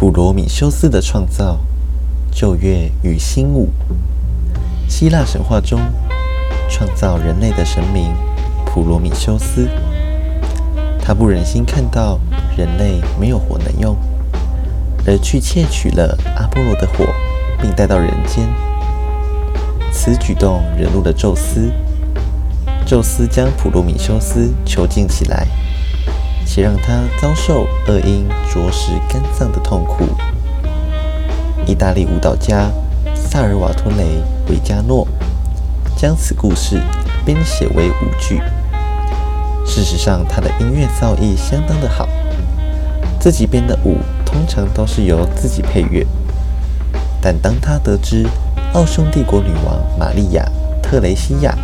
普罗米修斯的创造，旧月与新舞。希腊神话中，创造人类的神明普罗米修斯，他不忍心看到人类没有火能用，而去窃取了阿波罗的火，并带到人间。此举动惹怒了宙斯，宙斯将普罗米修斯囚禁起来。且让他遭受恶因啄食肝脏的痛苦。意大利舞蹈家萨尔瓦托雷·维加诺将此故事编写为舞剧。事实上，他的音乐造诣相当的好，自己编的舞通常都是由自己配乐。但当他得知奥匈帝国女王玛利亚·特雷西亚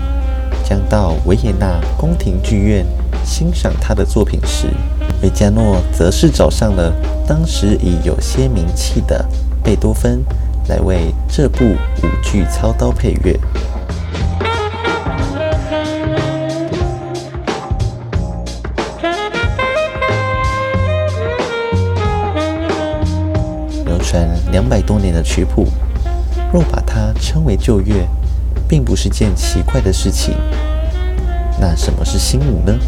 将到维也纳宫廷剧院，欣赏他的作品时，维加诺则是找上了当时已有些名气的贝多芬来为这部舞剧操刀配乐。流传两百多年的曲谱，若把它称为旧乐，并不是件奇怪的事情。那什么是新舞呢？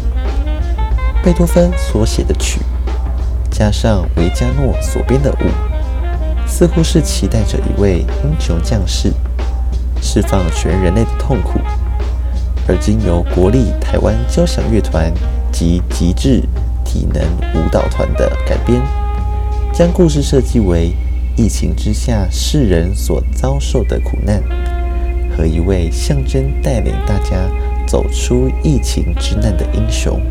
贝多芬所写的曲，加上维加诺所编的舞，似乎是期待着一位英雄将士释放全人类的痛苦，而经由国立台湾交响乐团及极致体能舞蹈团的改编，将故事设计为疫情之下世人所遭受的苦难，和一位象征带领大家走出疫情之难的英雄。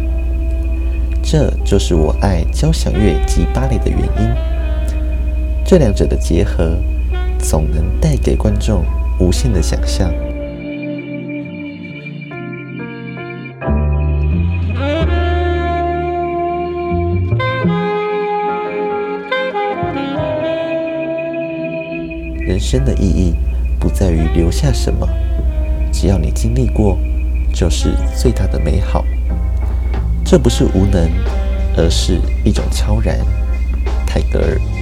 这就是我爱交响乐及芭蕾的原因。这两者的结合，总能带给观众无限的想象。人生的意义不在于留下什么，只要你经历过，就是最大的美好。这不是无能，而是一种超然。泰戈尔。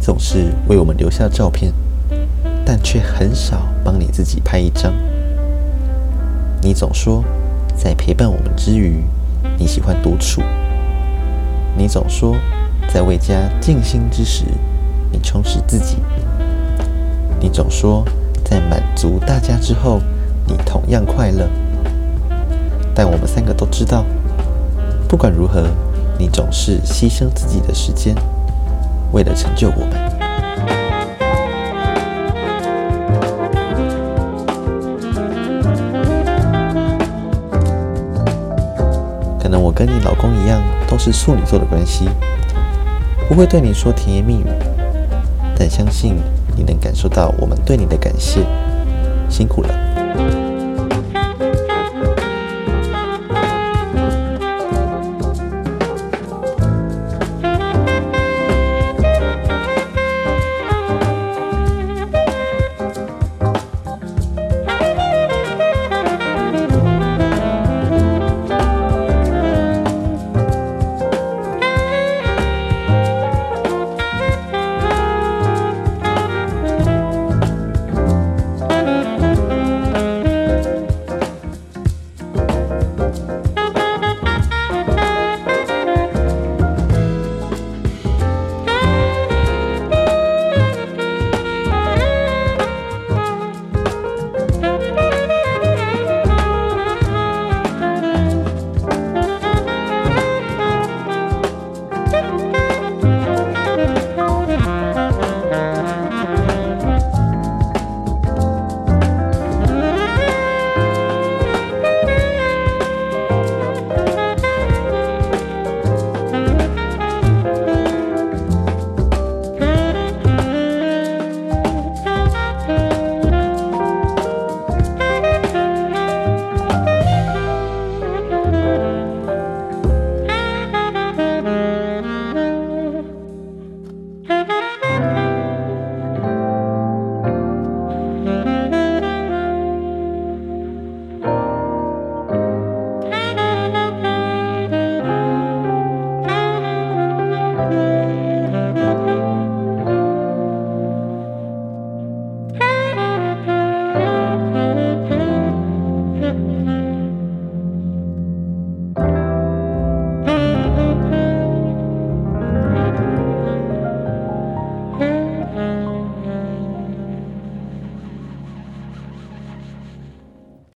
总是为我们留下照片，但却很少帮你自己拍一张。你总说，在陪伴我们之余，你喜欢独处。你总说，在为家尽心之时，你充实自己。你总说，在满足大家之后，你同样快乐。但我们三个都知道，不管如何，你总是牺牲自己的时间。为了成就我们，可能我跟你老公一样，都是处女座的关系，不会对你说甜言蜜语，但相信你能感受到我们对你的感谢，辛苦了。